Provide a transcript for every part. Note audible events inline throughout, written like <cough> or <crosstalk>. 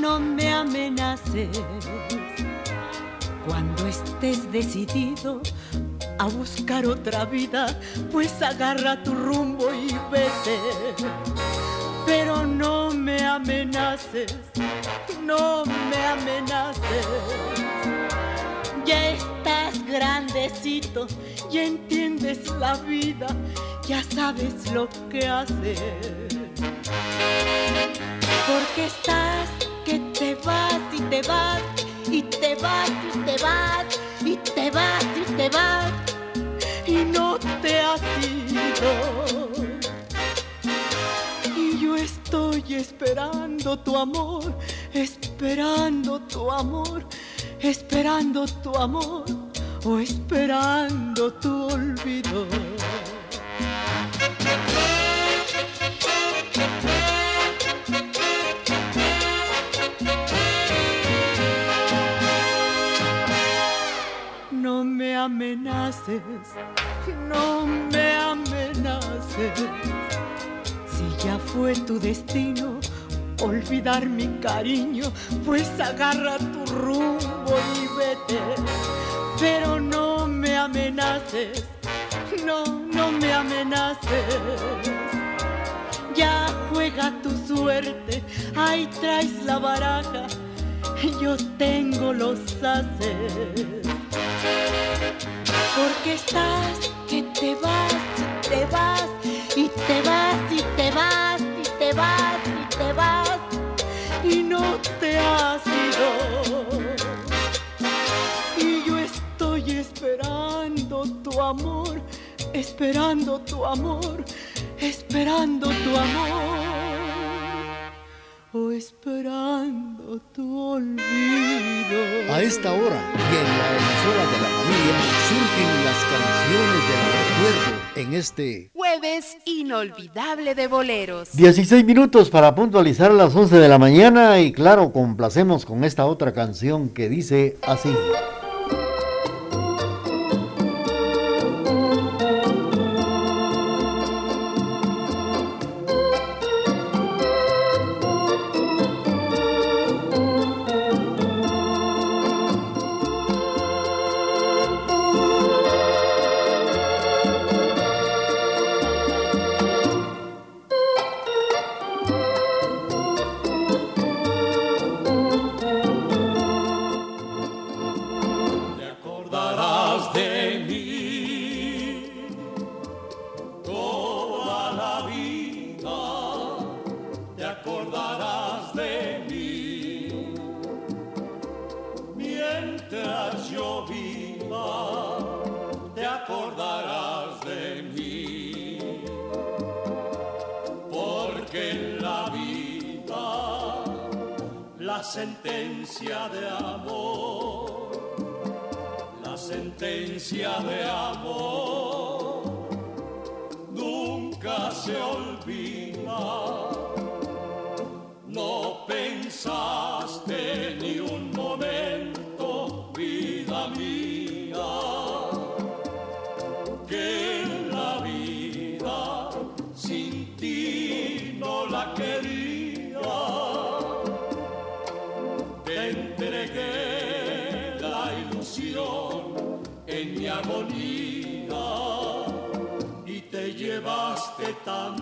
no me amenaces. Cuando estés decidido a buscar otra vida, pues agarra tu rumbo y vete. Pero no me amenaces, no me amenaces. Ya estás grandecito y entiendes la vida, ya sabes lo que hacer. Porque estás que te vas y te vas y te vas y te vas y te vas y te vas y no te has ido. Y yo estoy esperando tu amor, esperando tu amor, esperando tu amor o esperando tu olvido. No me amenaces, no me amenaces. Si ya fue tu destino olvidar mi cariño, pues agarra tu rumbo y vete. Pero no me amenaces, no, no me amenaces. Ya juega tu suerte, ahí traes la baraja, yo tengo los haces. Porque estás que te vas y te vas y te vas y te vas y te vas y te vas y no te has ido. Y yo estoy esperando tu amor, esperando tu amor, esperando tu amor o esperando tu olvido. A esta hora y en la emisora de la familia surgen las canciones del recuerdo en este jueves inolvidable de boleros. 16 minutos para puntualizar a las 11 de la mañana y claro, complacemos con esta otra canción que dice así. De amor nunca se olvida. No pensaste llevaste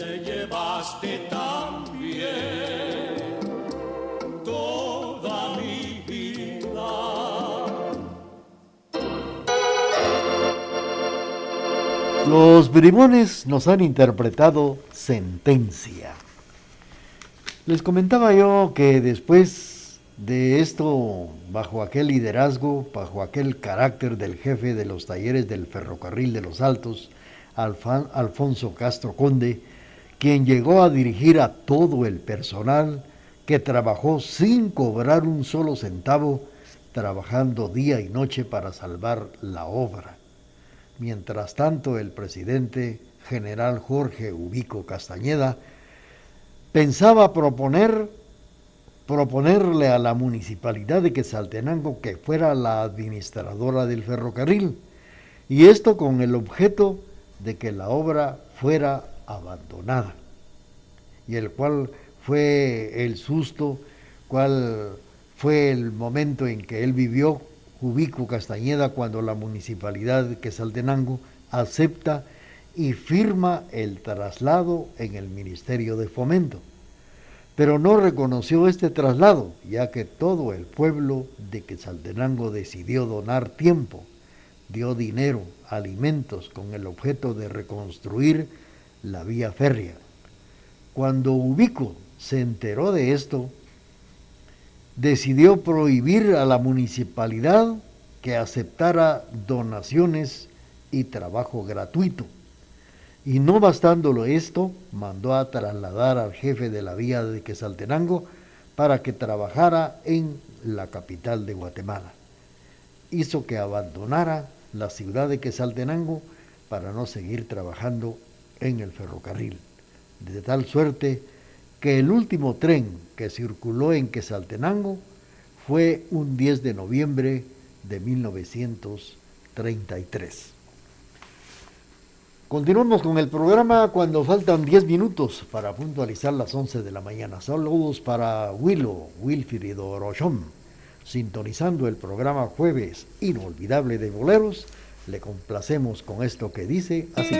te llevaste también toda mi vida. Los bribones nos han interpretado sentencia. Les comentaba yo que después de esto, bajo aquel liderazgo, bajo aquel carácter del jefe de los talleres del ferrocarril de los Altos, Alfonso Castro Conde, quien llegó a dirigir a todo el personal que trabajó sin cobrar un solo centavo, trabajando día y noche para salvar la obra. Mientras tanto, el presidente general Jorge Ubico Castañeda pensaba proponer proponerle a la municipalidad de Quetzaltenango que fuera la administradora del ferrocarril, y esto con el objeto de que la obra fuera abandonada, y el cual fue el susto, cuál fue el momento en que él vivió, Ubico Castañeda, cuando la municipalidad de Quetzaltenango acepta y firma el traslado en el Ministerio de Fomento. Pero no reconoció este traslado, ya que todo el pueblo de Quetzaltenango decidió donar tiempo, dio dinero, alimentos con el objeto de reconstruir la vía férrea. Cuando Ubico se enteró de esto, decidió prohibir a la municipalidad que aceptara donaciones y trabajo gratuito. Y no bastándolo esto, mandó a trasladar al jefe de la vía de Quesaltenango para que trabajara en la capital de Guatemala. Hizo que abandonara la ciudad de Quesaltenango para no seguir trabajando en el ferrocarril. De tal suerte que el último tren que circuló en Quesaltenango fue un 10 de noviembre de 1933. Continuamos con el programa cuando faltan 10 minutos para puntualizar las 11 de la mañana. Saludos para Willow, Wilfried Orochón. Sintonizando el programa Jueves Inolvidable de Boleros, le complacemos con esto que dice así.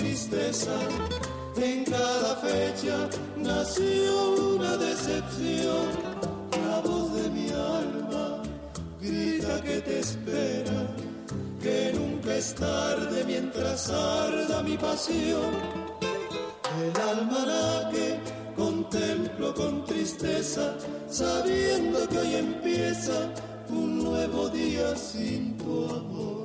tristeza. En cada fecha nació una decepción. La voz de mi alma grita que te espera, que nunca es tarde mientras arda mi pasión. El almanaque contemplo con tristeza, sabiendo que hoy empieza un nuevo día sin tu amor.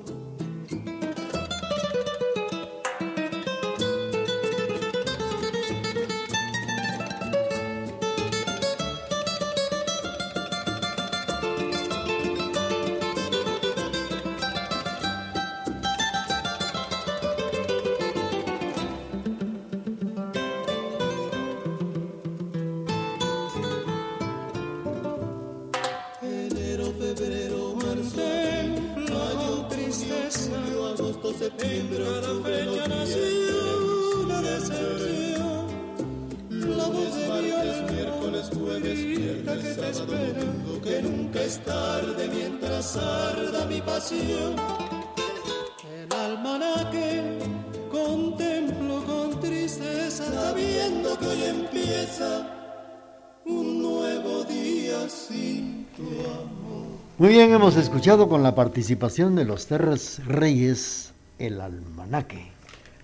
Hemos escuchado con la participación de los Terres Reyes el almanaque.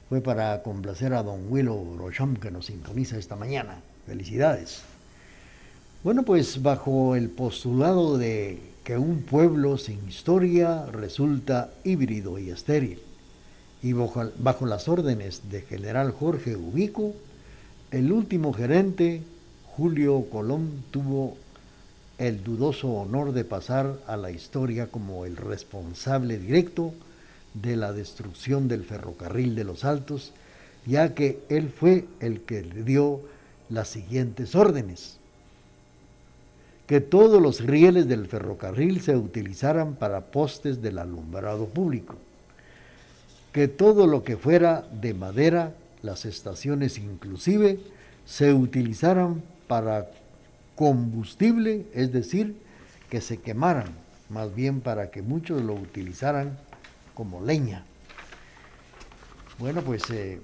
Fue para complacer a don Willow Rocham que nos sintoniza esta mañana. Felicidades. Bueno, pues bajo el postulado de que un pueblo sin historia resulta híbrido y estéril, y bajo, las órdenes de general Jorge Ubico, el último gerente, Julio Colón, tuvo el dudoso honor de pasar a la historia como el responsable directo de la destrucción del ferrocarril de los Altos, ya que él fue el que le dio las siguientes órdenes. Que todos los rieles del ferrocarril se utilizaran para postes del alumbrado público. Que todo lo que fuera de madera, las estaciones inclusive, se utilizaran para combustible, es decir, que se quemaran, más bien para que muchos lo utilizaran como leña. Bueno, pues eh,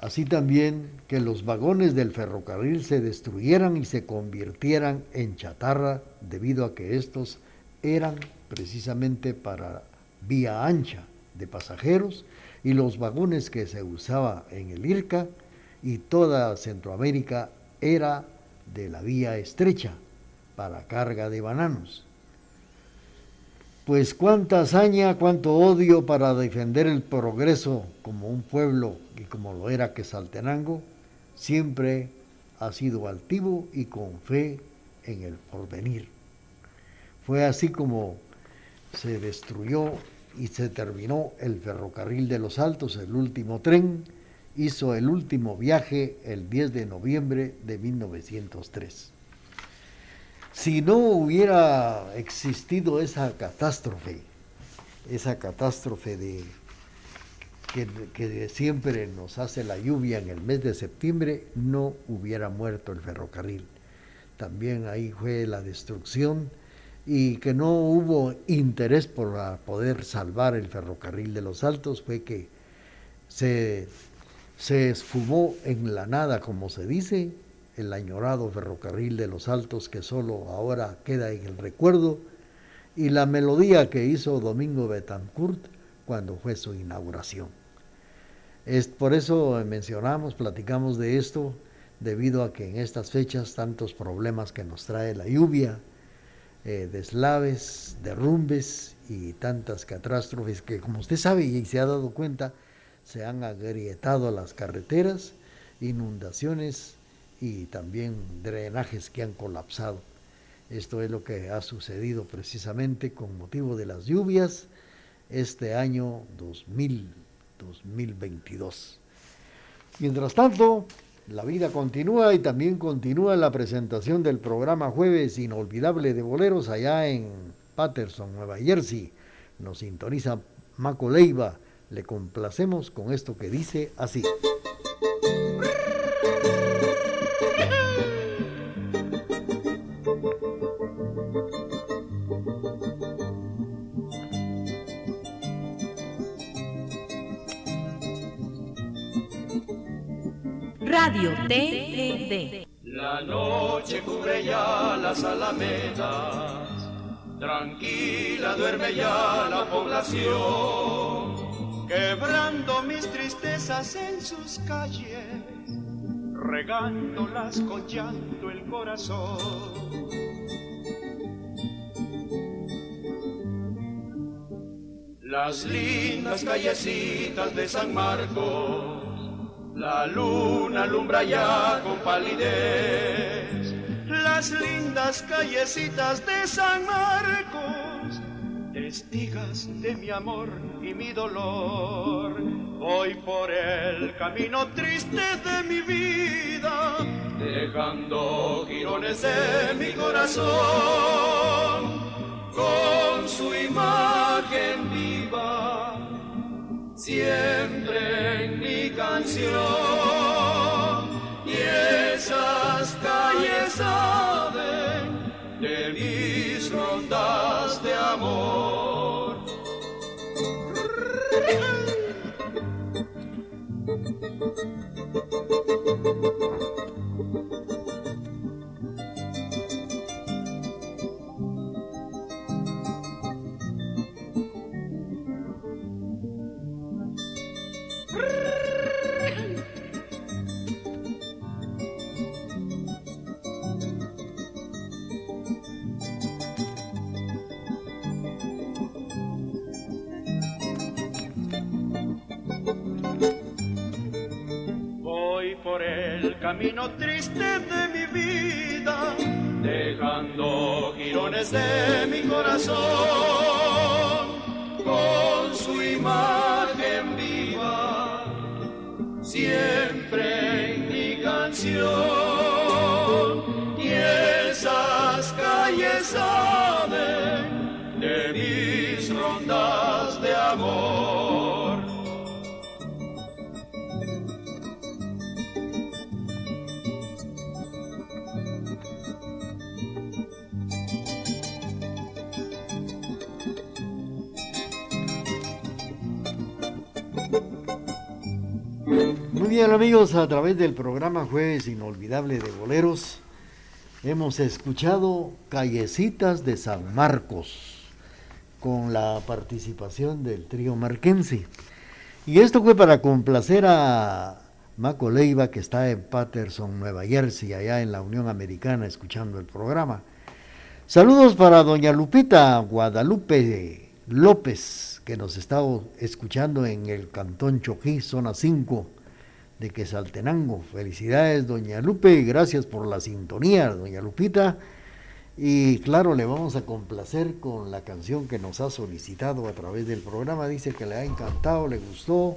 así también que los vagones del ferrocarril se destruyeran y se convirtieran en chatarra debido a que estos eran precisamente para vía ancha de pasajeros y los vagones que se usaba en el IRCA y toda Centroamérica era de la vía estrecha para carga de bananos. Pues cuánta hazaña, cuánto odio para defender el progreso como un pueblo y como lo era Quesaltenango, siempre ha sido altivo y con fe en el porvenir. Fue así como se destruyó y se terminó el ferrocarril de los Altos, el último tren, hizo el último viaje el 10 de noviembre de 1903. Si no hubiera existido esa catástrofe, esa catástrofe de que, siempre nos hace la lluvia en el mes de septiembre, no hubiera muerto el ferrocarril. También ahí fue la destrucción y que no hubo interés por poder salvar el ferrocarril de los Altos, fue que se, se esfumó en la nada, como se dice, el añorado ferrocarril de los Altos que solo ahora queda en el recuerdo, y la melodía que hizo Domingo Betancourt cuando fue su inauguración. Es por eso mencionamos, platicamos de esto, debido a que en estas fechas tantos problemas que nos trae la lluvia, eh, deslaves, derrumbes y tantas catástrofes que como usted sabe y se ha dado cuenta, se han agrietado las carreteras, inundaciones, y también drenajes que han colapsado. Esto es lo que ha sucedido precisamente con motivo de las lluvias este año 2000, 2022. Mientras tanto, la vida continúa y también continúa la presentación del programa Jueves Inolvidable de Boleros allá en Patterson, Nueva Jersey. Nos sintoniza Maco Leiva. Le complacemos con esto que dice así. Radio TED. La noche cubre ya las alamedas, tranquila duerme ya la población, quebrando mis tristezas en sus calles, regándolas con llanto el corazón. Las lindas callecitas de San Marcos la luna alumbra ya con palidez las lindas callecitas de San Marcos, testigas de mi amor y mi dolor. Voy por el camino triste de mi vida, dejando girones en mi corazón, con su imagen viva siempre en mi canción. Y esas calles saben de mis rondas de amor. behind. <laughs> <laughs> camino triste de mi vida, dejando girones de mi corazón con su imagen viva, siempre en mi canción. Y esas calles saben de mis rondas bien amigos, a través del programa Jueves Inolvidable de Boleros hemos escuchado Callecitas de San Marcos con la participación del trío marquense. Y esto fue para complacer a Maco Leiva que está en Patterson, Nueva Jersey, allá en la Unión Americana, escuchando el programa. Saludos para doña Lupita Guadalupe López, que nos está escuchando en el Cantón Chojí, zona 5 de Quesaltenango. Felicidades, doña Lupe, gracias por la sintonía, doña Lupita. Y claro, le vamos a complacer con la canción que nos ha solicitado a través del programa. Dice que le ha encantado, le gustó,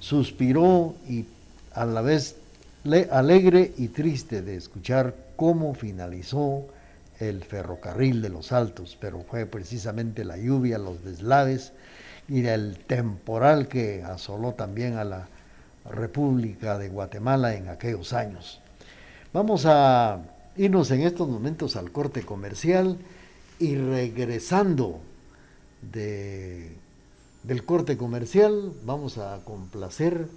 suspiró y a la vez le alegre y triste de escuchar cómo finalizó el ferrocarril de los Altos, pero fue precisamente la lluvia, los deslaves y el temporal que asoló también a la República de Guatemala en aquellos años. Vamos a irnos en estos momentos al corte comercial y regresando de, del corte comercial vamos a complacer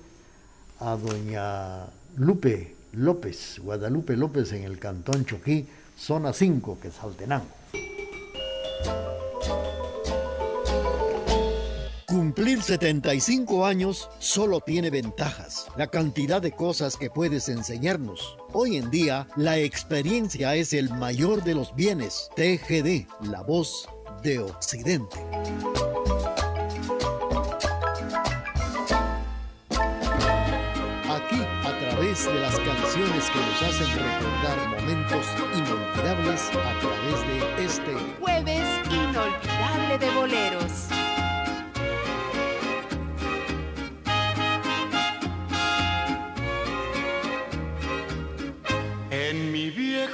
a doña Lupe López, Guadalupe López en el Cantón Choquí, zona 5, que es Altenango. Cumplir 75 años solo tiene ventajas, la cantidad de cosas que puedes enseñarnos. Hoy en día, la experiencia es el mayor de los bienes. TGD, la voz de Occidente. Aquí, a través de las canciones que nos hacen recordar momentos inolvidables a través de este jueves inolvidable de boleros.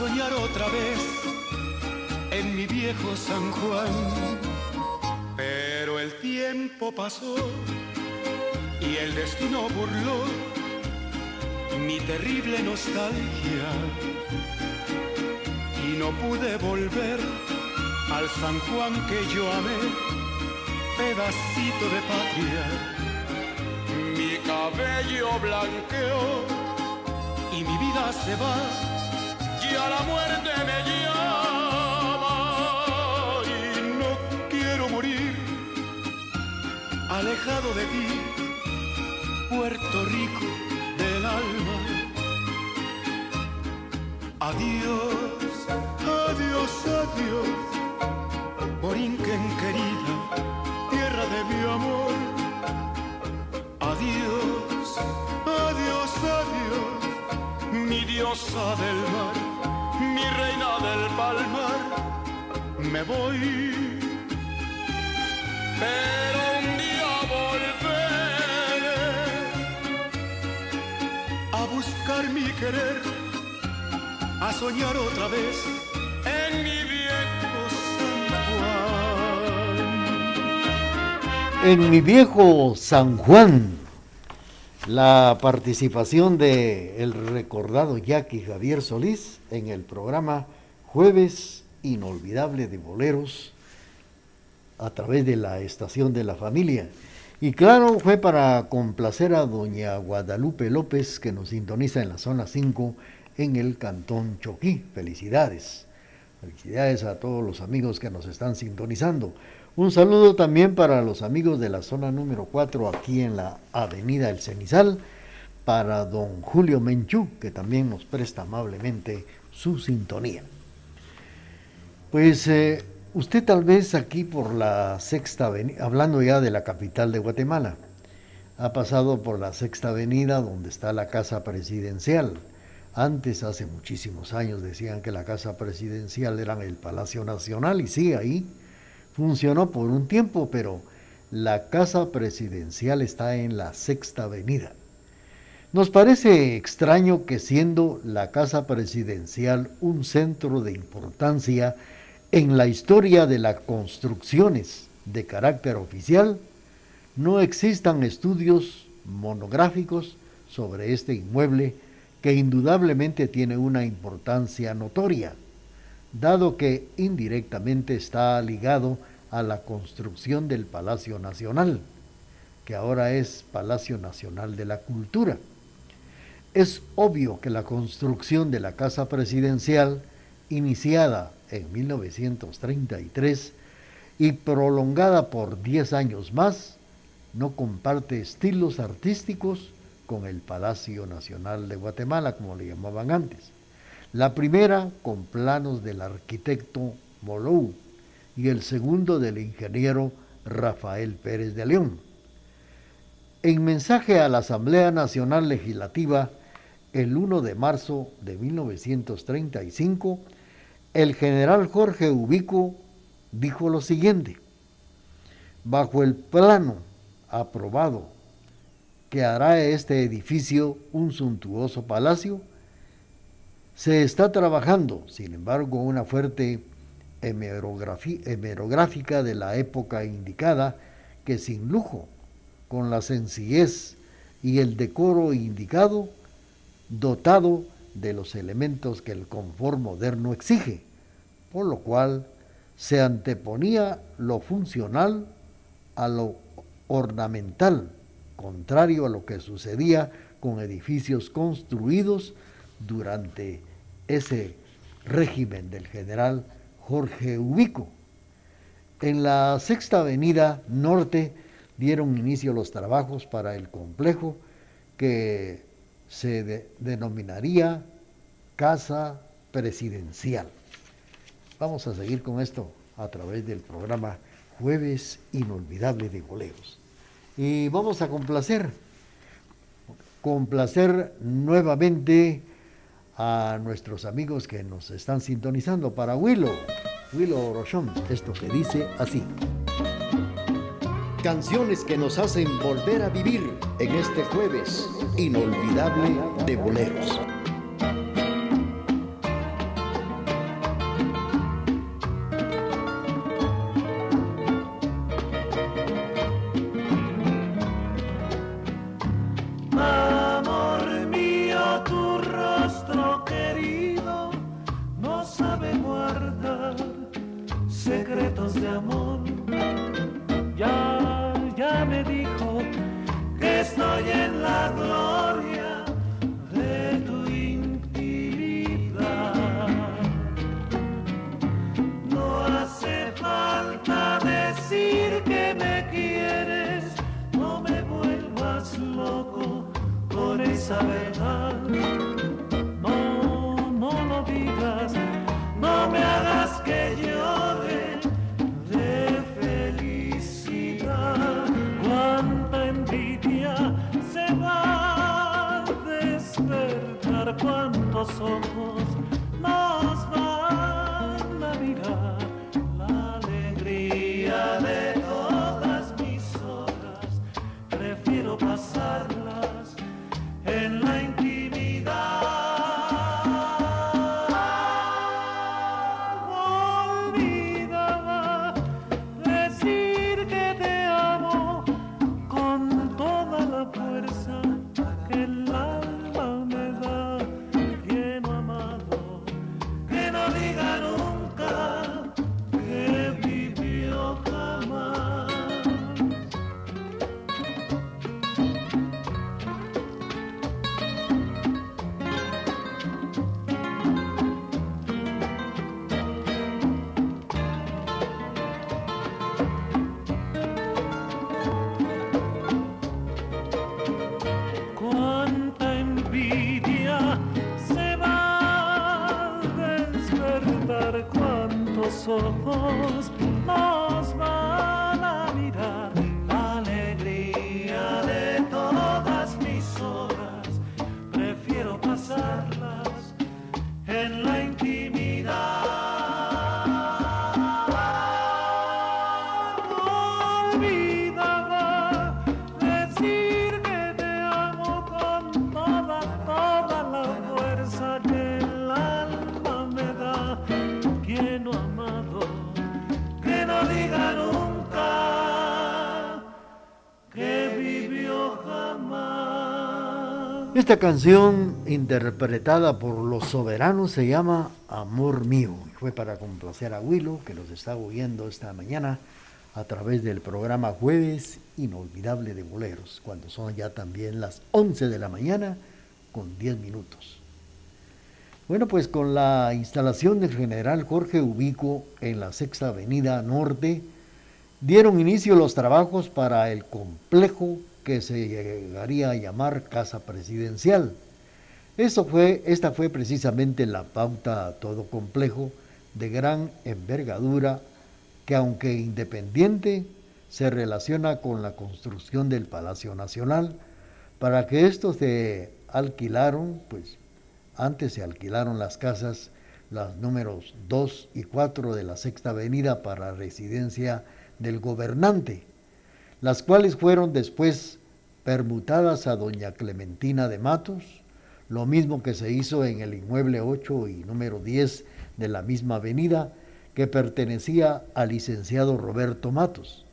soñar otra vez en mi viejo San Juan. Pero el tiempo pasó y el destino burló mi terrible nostalgia. Y no pude volver al San Juan que yo amé, pedacito de patria. Mi cabello blanqueó y mi vida se va y a la muerte me llamaba y no quiero morir alejado de ti, Puerto Rico del alma. Adiós, adiós, adiós, Borinquen querida, tierra de mi amor. Adiós, adiós, adiós, mi diosa del mar mi reina del palmar. Me voy, pero un día volveré a buscar mi querer, a soñar otra vez en mi viejo San Juan. En mi viejo San Juan, la participación de el recordado Jackie Javier Solís en el programa Jueves Inolvidable de Boleros a través de la estación de la familia. Y claro, fue para complacer a doña Guadalupe López que nos sintoniza en la zona 5 en el Cantón Choquí. Felicidades. Felicidades a todos los amigos que nos están sintonizando. Un saludo también para los amigos de la zona número 4 aquí en la Avenida El Cenizal, para don Julio Menchú, que también nos presta amablemente su sintonía. Pues eh, usted tal vez aquí por la sexta avenida, hablando ya de la capital de Guatemala, ha pasado por la sexta avenida donde está la casa presidencial. Antes, hace muchísimos años, decían que la casa presidencial era el Palacio Nacional y sí, ahí funcionó por un tiempo, pero la casa presidencial está en la sexta avenida. Nos parece extraño que siendo la casa presidencial un centro de importancia en la historia de las construcciones de carácter oficial, no existan estudios monográficos sobre este inmueble que indudablemente tiene una importancia notoria, dado que indirectamente está ligado a la construcción del Palacio Nacional, que ahora es Palacio Nacional de la Cultura. Es obvio que la construcción de la Casa Presidencial, iniciada en 1933 y prolongada por 10 años más, no comparte estilos artísticos con el Palacio Nacional de Guatemala, como le llamaban antes. La primera con planos del arquitecto Molou y el segundo del ingeniero Rafael Pérez de León. En mensaje a la Asamblea Nacional Legislativa el 1 de marzo de 1935, el general Jorge Ubico dijo lo siguiente, bajo el plano aprobado que hará este edificio un suntuoso palacio, se está trabajando, sin embargo, una fuerte hemerográfica de la época indicada que sin lujo, con la sencillez y el decoro indicado, dotado de los elementos que el confort moderno exige, por lo cual se anteponía lo funcional a lo ornamental, contrario a lo que sucedía con edificios construidos durante ese régimen del general Jorge Ubico. En la Sexta Avenida Norte dieron inicio los trabajos para el complejo que se denominaría Casa Presidencial. Vamos a seguir con esto a través del programa Jueves Inolvidable de Boleros. Y vamos a complacer, complacer nuevamente a nuestros amigos que nos están sintonizando para Willow, Willow Rochon, esto que dice así. Canciones que nos hacen volver a vivir en este jueves inolvidable de boleros. Esta canción interpretada por los soberanos se llama Amor Mío. Fue para complacer a Willow que nos está oyendo esta mañana a través del programa Jueves Inolvidable de Boleros, cuando son ya también las 11 de la mañana con 10 minutos. Bueno, pues con la instalación del general Jorge Ubico en la Sexta Avenida Norte, dieron inicio los trabajos para el complejo que se llegaría a llamar Casa Presidencial. Eso fue, esta fue precisamente la pauta a todo complejo de gran envergadura que aunque independiente se relaciona con la construcción del Palacio Nacional. Para que esto se alquilaron, pues antes se alquilaron las casas, las números 2 y 4 de la Sexta Avenida para residencia del gobernante las cuales fueron después permutadas a doña Clementina de Matos, lo mismo que se hizo en el inmueble 8 y número 10 de la misma avenida que pertenecía al licenciado Roberto Matos.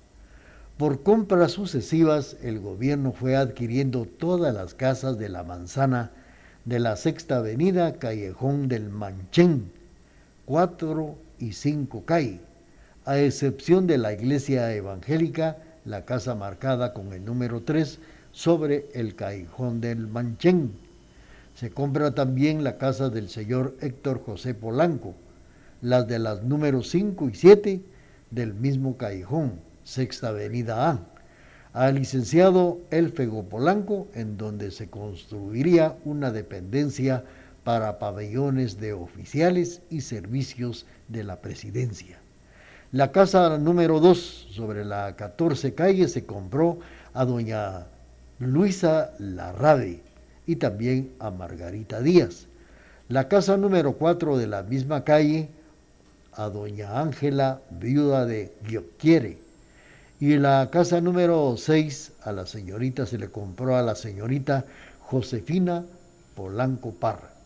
Por compras sucesivas, el gobierno fue adquiriendo todas las casas de la manzana de la Sexta Avenida, Callejón del Manchén, 4 y 5 calle, a excepción de la iglesia evangélica la casa marcada con el número 3 sobre el callejón del Manchén. Se compra también la casa del señor Héctor José Polanco, las de las números 5 y 7 del mismo callejón, Sexta Avenida A, al licenciado Elfego Polanco, en donde se construiría una dependencia para pabellones de oficiales y servicios de la presidencia. La casa número 2 sobre la 14 calle se compró a doña Luisa Larrade y también a Margarita Díaz. La casa número 4 de la misma calle a doña Ángela, viuda de Guioquiere. Y la casa número 6 a la señorita se le compró a la señorita Josefina Polanco Parra.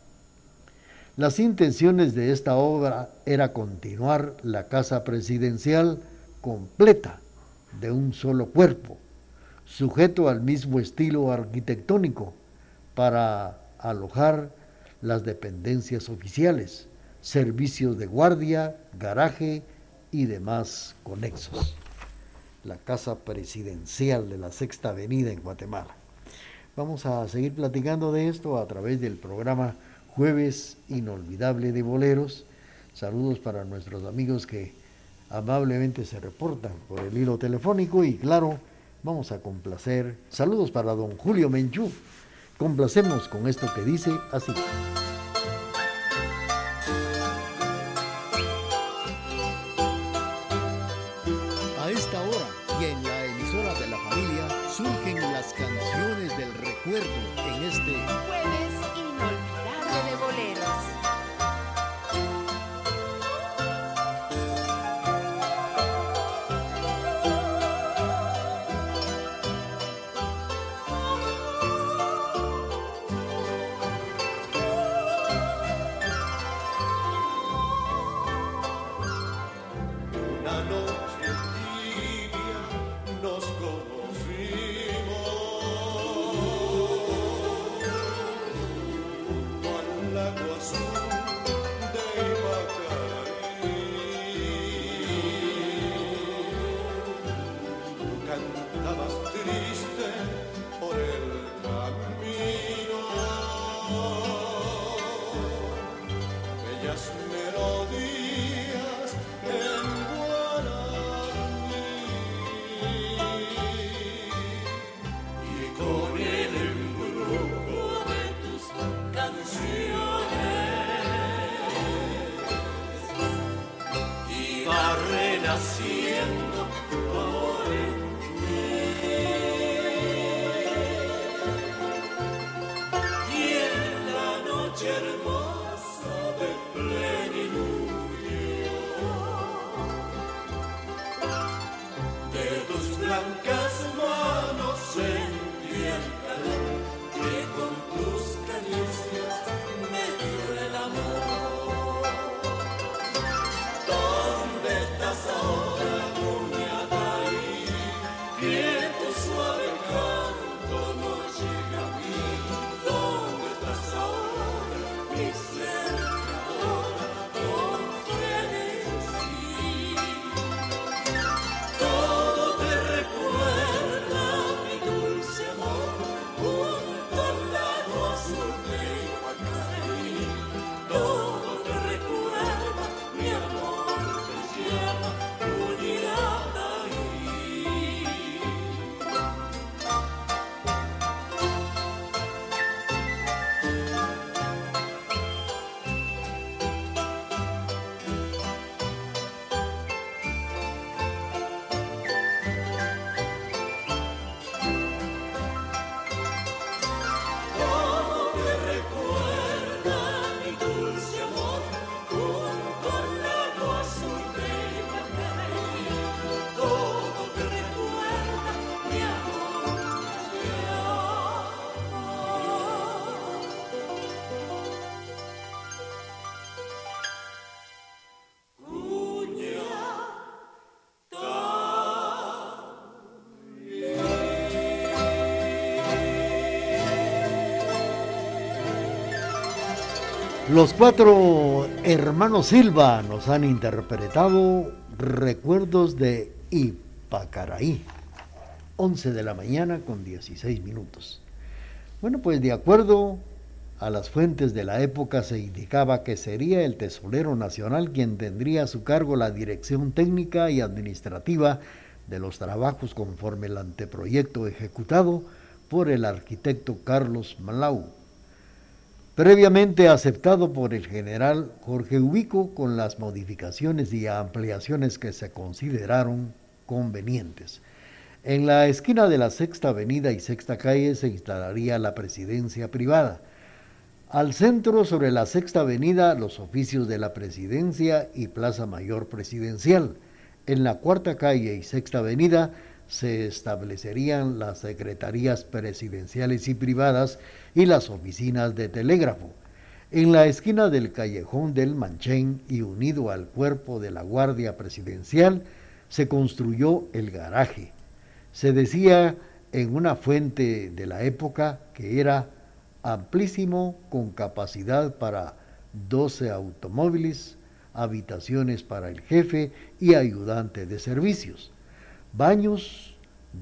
Las intenciones de esta obra era continuar la casa presidencial completa de un solo cuerpo, sujeto al mismo estilo arquitectónico, para alojar las dependencias oficiales, servicios de guardia, garaje y demás conexos. La casa presidencial de la Sexta Avenida en Guatemala. Vamos a seguir platicando de esto a través del programa jueves inolvidable de boleros. Saludos para nuestros amigos que amablemente se reportan por el hilo telefónico y claro, vamos a complacer. Saludos para don Julio Menchú. Complacemos con esto que dice así. A esta hora y en la emisora de la familia surgen las canciones del recuerdo en este Jueves inolvidable de Los cuatro hermanos Silva nos han interpretado Recuerdos de Ipacaraí. 11 de la mañana con 16 minutos. Bueno, pues de acuerdo a las fuentes de la época se indicaba que sería el tesorero nacional quien tendría a su cargo la dirección técnica y administrativa de los trabajos conforme el anteproyecto ejecutado por el arquitecto Carlos Malau previamente aceptado por el general Jorge Ubico con las modificaciones y ampliaciones que se consideraron convenientes. En la esquina de la Sexta Avenida y Sexta Calle se instalaría la presidencia privada. Al centro, sobre la Sexta Avenida, los oficios de la presidencia y Plaza Mayor Presidencial. En la Cuarta Calle y Sexta Avenida se establecerían las secretarías presidenciales y privadas y las oficinas de telégrafo. En la esquina del callejón del Manchén y unido al cuerpo de la Guardia Presidencial se construyó el garaje. Se decía en una fuente de la época que era amplísimo con capacidad para 12 automóviles, habitaciones para el jefe y ayudante de servicios, baños,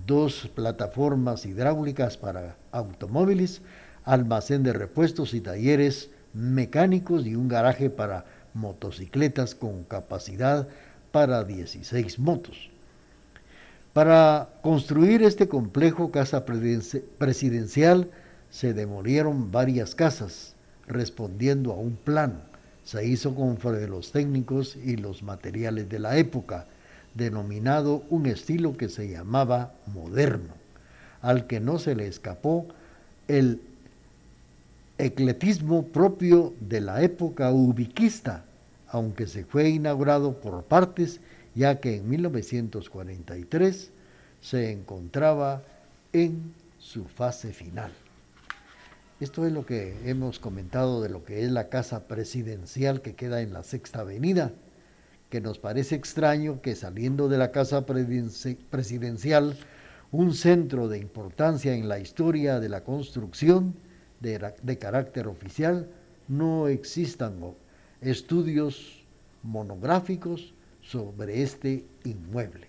dos plataformas hidráulicas para automóviles, almacén de repuestos y talleres mecánicos y un garaje para motocicletas con capacidad para 16 motos. Para construir este complejo casa presidencial se demolieron varias casas, respondiendo a un plan. Se hizo conforme los técnicos y los materiales de la época, denominado un estilo que se llamaba moderno, al que no se le escapó el ecletismo propio de la época ubiquista, aunque se fue inaugurado por partes, ya que en 1943 se encontraba en su fase final. Esto es lo que hemos comentado de lo que es la casa presidencial que queda en la Sexta Avenida, que nos parece extraño que saliendo de la casa presidencial, un centro de importancia en la historia de la construcción, de, carácter oficial no existan estudios monográficos sobre este inmueble.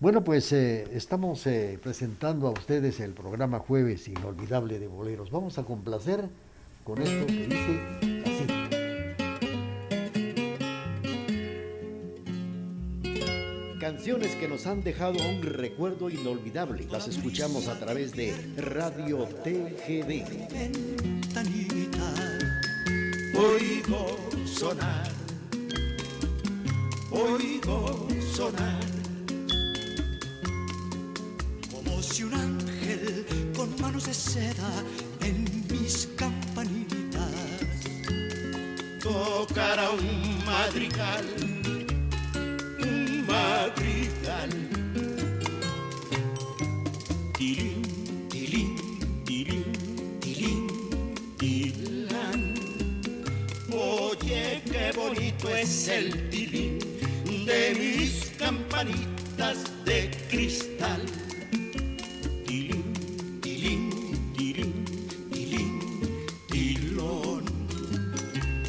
Bueno, pues eh, estamos eh, presentando a ustedes el programa Jueves Inolvidable de Boleros. Vamos a complacer con esto que dice Canciones que nos han dejado un recuerdo inolvidable. Las escuchamos a través de Radio TGD. Oigo sonar, oigo sonar. Como si un ángel con manos de seda en mis campanitas tocara un madrigal madrigal. Tilín, tilín, tilín, tilín, tilán. Oye, qué bonito es el tilín de mis campanitas de cristal. Tilín, tilín, tilín, tilín, tilón.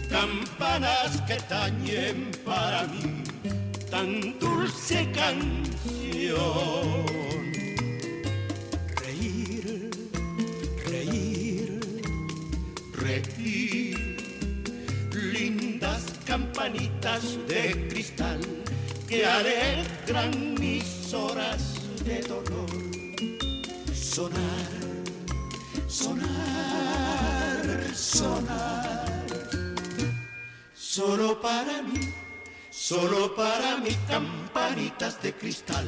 Campanas que tañen para mí dulce canción. Reír, reír, reír, lindas campanitas de cristal que alegran mis horas de dolor. Sonar, sonar, sonar, solo para mí solo para mis campanitas de cristal.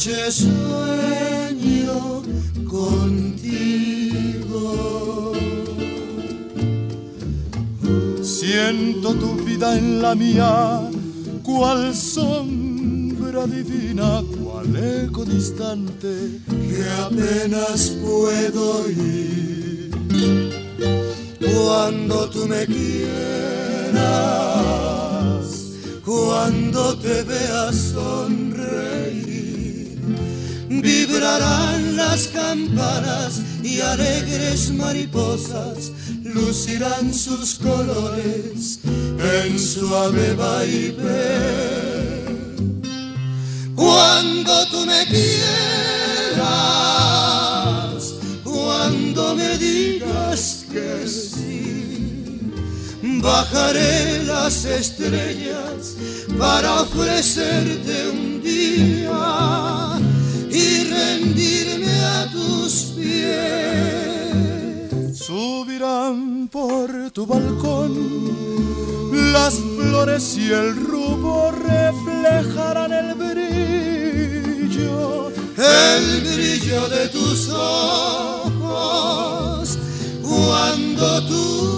Noche sueño contigo. Siento tu vida en la mía, cual sombra divina, cual eco distante que apenas puedo oír. Cuando tú me quieras, cuando te veas sonreír, vibrarán las campanas y alegres mariposas lucirán sus colores en suave vaivén. Cuando tú me quieras, cuando me digas que sí, bajaré las estrellas para ofrecerte un día Subirán por tu balcón. Las flores y el rubor reflejarán el brillo, el brillo de tus ojos. Cuando tú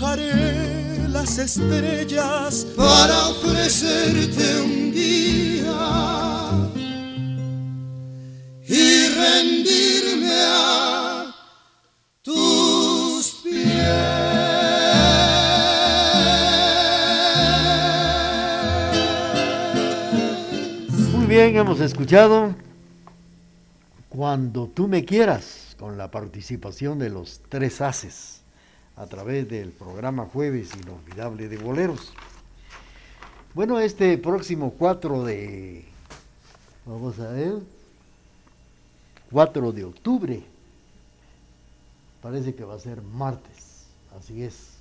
bajaré las estrellas para ofrecerte un día y rendirme a tus pies. Muy bien, hemos escuchado Cuando tú me quieras, con la participación de los tres haces a través del programa Jueves Inolvidable de Boleros. Bueno, este próximo 4 de, vamos a ver, 4 de octubre, parece que va a ser martes, así es.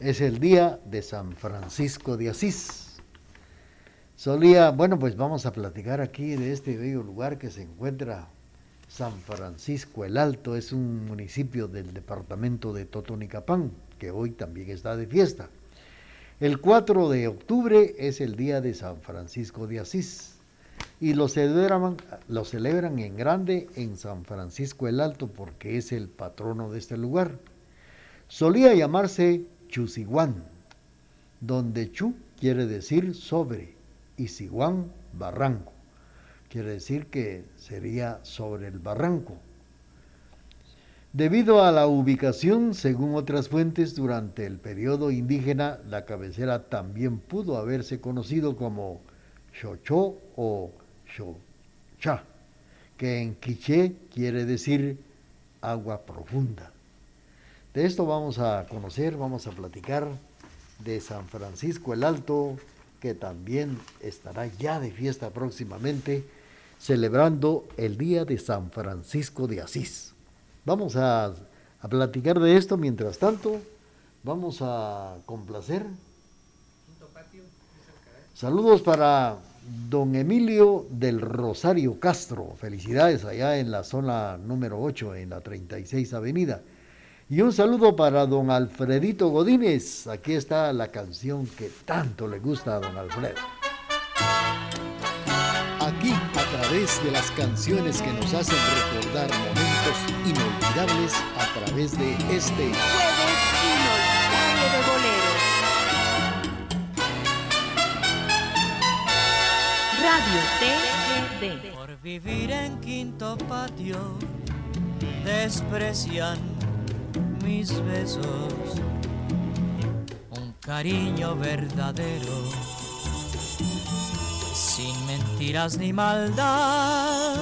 Es el día de San Francisco de Asís. Solía, bueno, pues vamos a platicar aquí de este bello lugar que se encuentra San Francisco el Alto, es un municipio del departamento de Totonicapán, que hoy también está de fiesta. El 4 de octubre es el día de San Francisco de Asís y lo celebran, lo celebran en grande en San Francisco el Alto porque es el patrono de este lugar. solía llamarse Chusiguán, donde Chu quiere decir sobre y Siguán barranco. Quiere decir que sería sobre el barranco. Debido a la ubicación, según otras fuentes, durante el periodo indígena, la cabecera también pudo haberse conocido como Xochó o Xochá, que en quiché quiere decir agua profunda. De esto vamos a conocer, vamos a platicar de San Francisco el Alto, que también estará ya de fiesta próximamente, celebrando el Día de San Francisco de Asís. Vamos a, a platicar de esto, mientras tanto, vamos a complacer. Saludos para don Emilio del Rosario Castro. Felicidades allá en la zona número 8, en la 36 Avenida. Y un saludo para don Alfredito Godínez. Aquí está la canción que tanto le gusta a don Alfredo. Aquí, a través de las canciones que nos hacen recordar momentos inolvidables, a través de este Jueves inolvidable de boleros. Radio TGD. Por vivir en quinto patio, desprecian mis besos. Un cariño verdadero, sin mentiras ni maldad.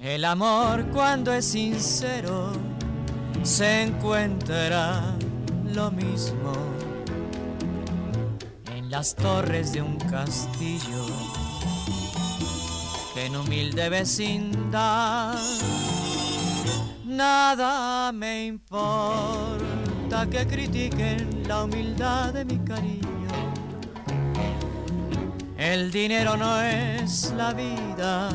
El amor cuando es sincero se encuentra lo mismo en las torres de un castillo que en humilde vecindad. Nada me importa que critiquen la humildad de mi cariño. El dinero no es la vida,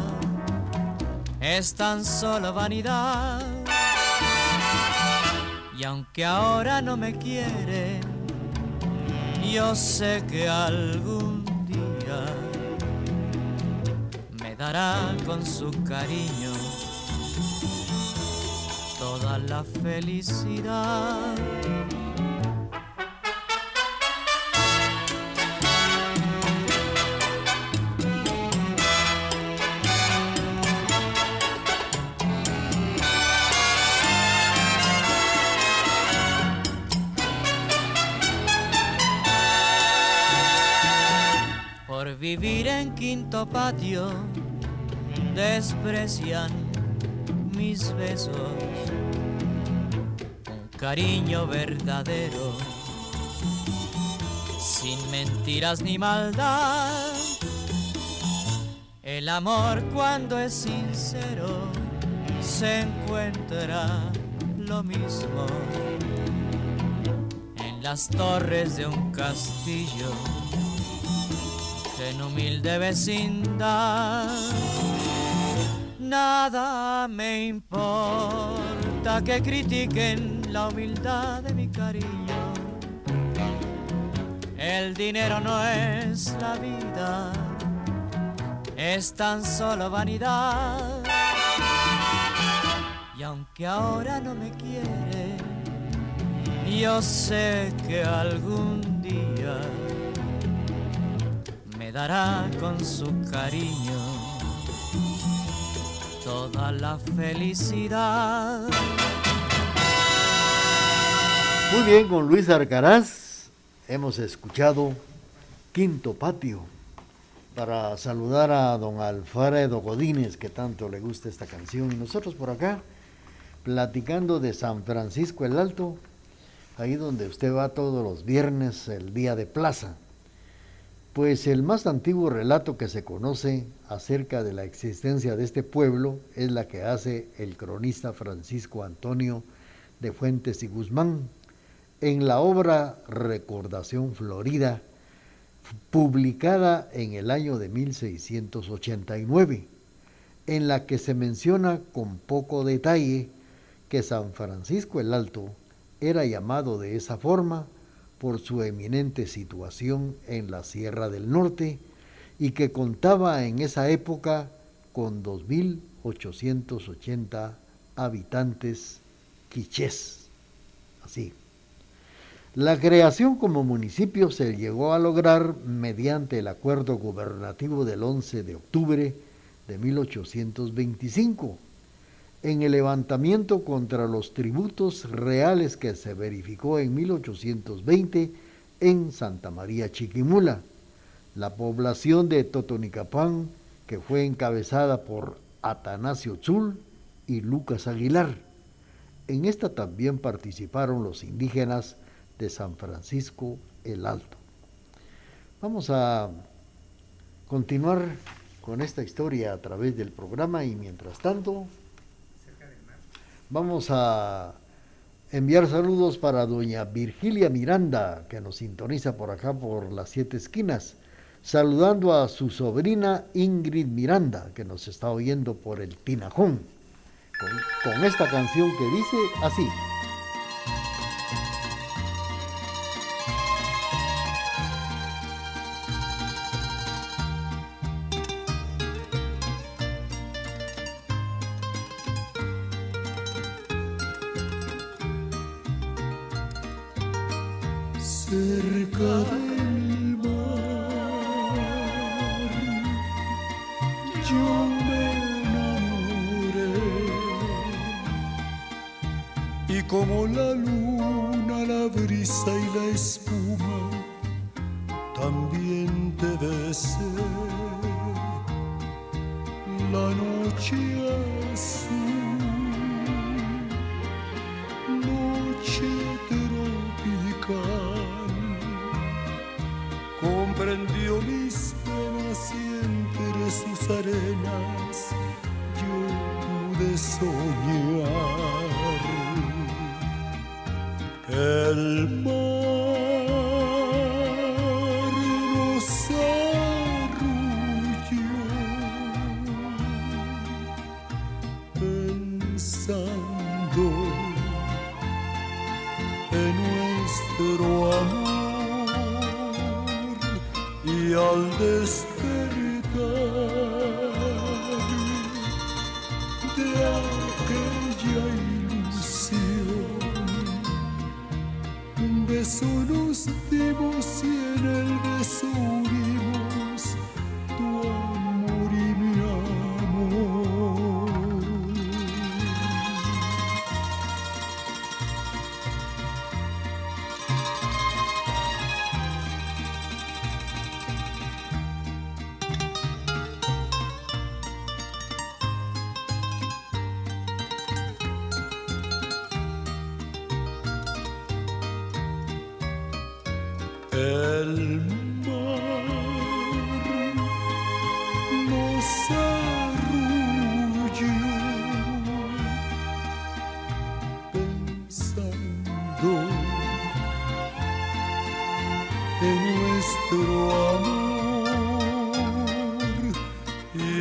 es tan solo vanidad. Y aunque ahora no me quieren, yo sé que algún día me dará con su cariño toda la felicidad. Por vivir en quinto patio, desprecian mis besos, cariño verdadero, sin mentiras ni maldad. El amor cuando es sincero se encuentra lo mismo en las torres de un castillo en humilde vecindad. Nada me importa que critiquen la humildad de mi cariño. El dinero no es la vida, es tan solo vanidad. Y aunque ahora no me quiere, yo sé que algún día me dará con su cariño toda la felicidad. Muy bien, con Luis Arcaraz hemos escuchado Quinto Patio para saludar a don Alfredo Godínez, que tanto le gusta esta canción. Y nosotros por acá, platicando de San Francisco el Alto, ahí donde usted va todos los viernes, el día de plaza. Pues el más antiguo relato que se conoce acerca de la existencia de este pueblo es la que hace el cronista Francisco Antonio de Fuentes y Guzmán en la obra Recordación Florida, publicada en el año de 1689, en la que se menciona con poco detalle que San Francisco el Alto era llamado de esa forma por su eminente situación en la Sierra del Norte y que contaba en esa época con 2.880 habitantes quichés. así. La creación como municipio se llegó a lograr mediante el acuerdo gubernativo del 11 de octubre de 1825, en el levantamiento contra los tributos reales que se verificó en 1820 en Santa María Chiquimula. La población de Totonicapán, que fue encabezada por Atanasio Zul y Lucas Aguilar. En esta también participaron los indígenas de San Francisco el Alto. Vamos a continuar con esta historia a través del programa y mientras tanto vamos a enviar saludos para doña Virgilia Miranda que nos sintoniza por acá por las siete esquinas, saludando a su sobrina Ingrid Miranda que nos está oyendo por el Tinajón con, con esta canción que dice así. Te besé. La noche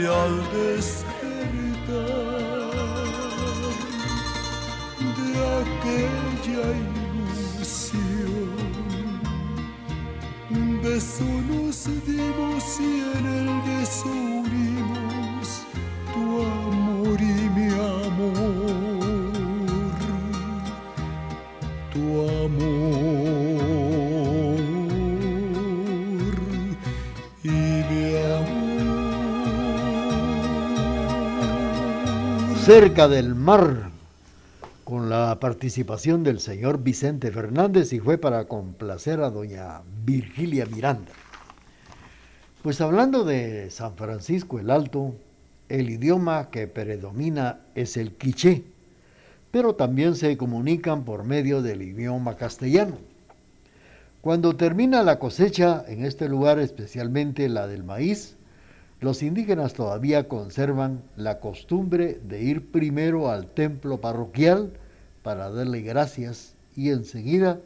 al despertar de aquella ilusión un beso nos dimos y en el beso cerca del mar, con la participación del señor Vicente Fernández y fue para complacer a doña Virgilia Miranda. Pues hablando de San Francisco el Alto, el idioma que predomina es el quiché, pero también se comunican por medio del idioma castellano. Cuando termina la cosecha en este lugar, especialmente la del maíz, los indígenas todavía conservan la costumbre de ir primero al templo parroquial para darle gracias y enseguida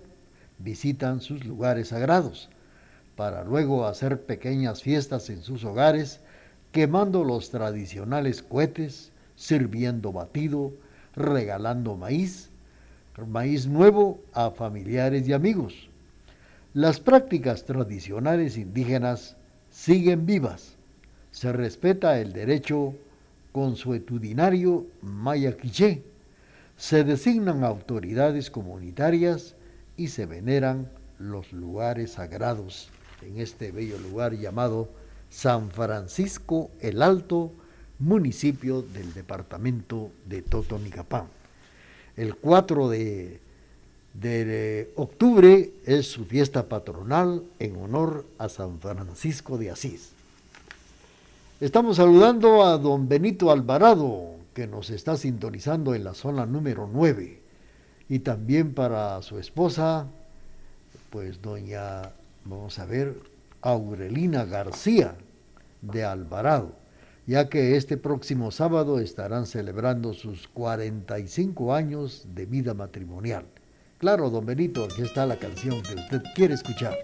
visitan sus lugares sagrados, para luego hacer pequeñas fiestas en sus hogares, quemando los tradicionales cohetes, sirviendo batido, regalando maíz, maíz nuevo a familiares y amigos. Las prácticas tradicionales indígenas siguen vivas se respeta el derecho consuetudinario maya quiché, se designan autoridades comunitarias y se veneran los lugares sagrados en este bello lugar llamado San Francisco el Alto, municipio del departamento de Totonicapán. El 4 de, de octubre es su fiesta patronal en honor a San Francisco de Asís. Estamos saludando a don Benito Alvarado, que nos está sintonizando en la zona número 9, y también para su esposa, pues doña, vamos a ver, Aurelina García de Alvarado, ya que este próximo sábado estarán celebrando sus 45 años de vida matrimonial. Claro, don Benito, aquí está la canción que usted quiere escuchar.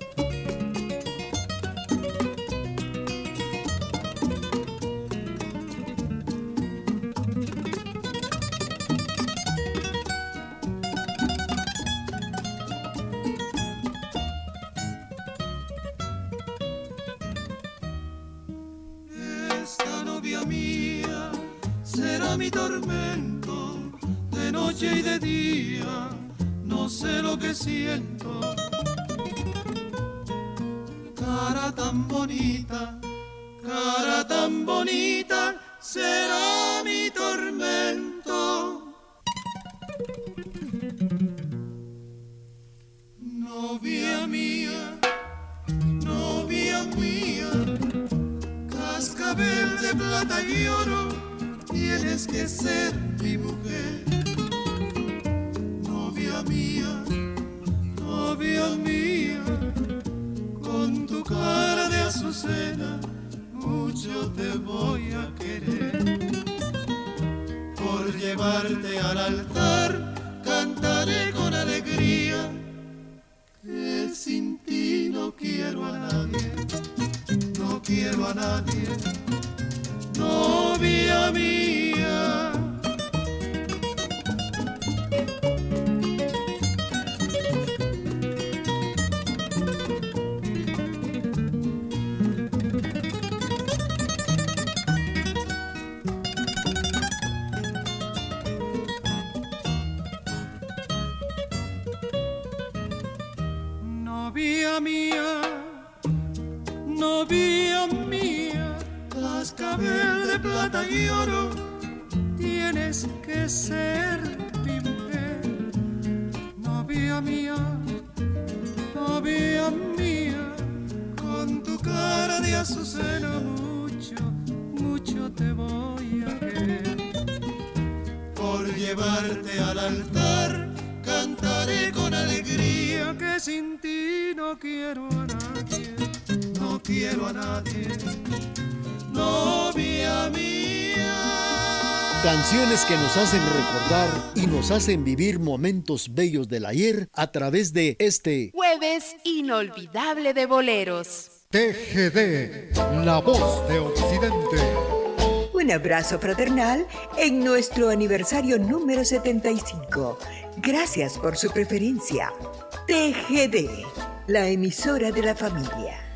Canciones que nos hacen recordar y nos hacen vivir momentos bellos del ayer a través de este jueves inolvidable de boleros. TGD, la voz de Occidente. Un abrazo fraternal en nuestro aniversario número 75. Gracias por su preferencia. TGD, la emisora de la familia.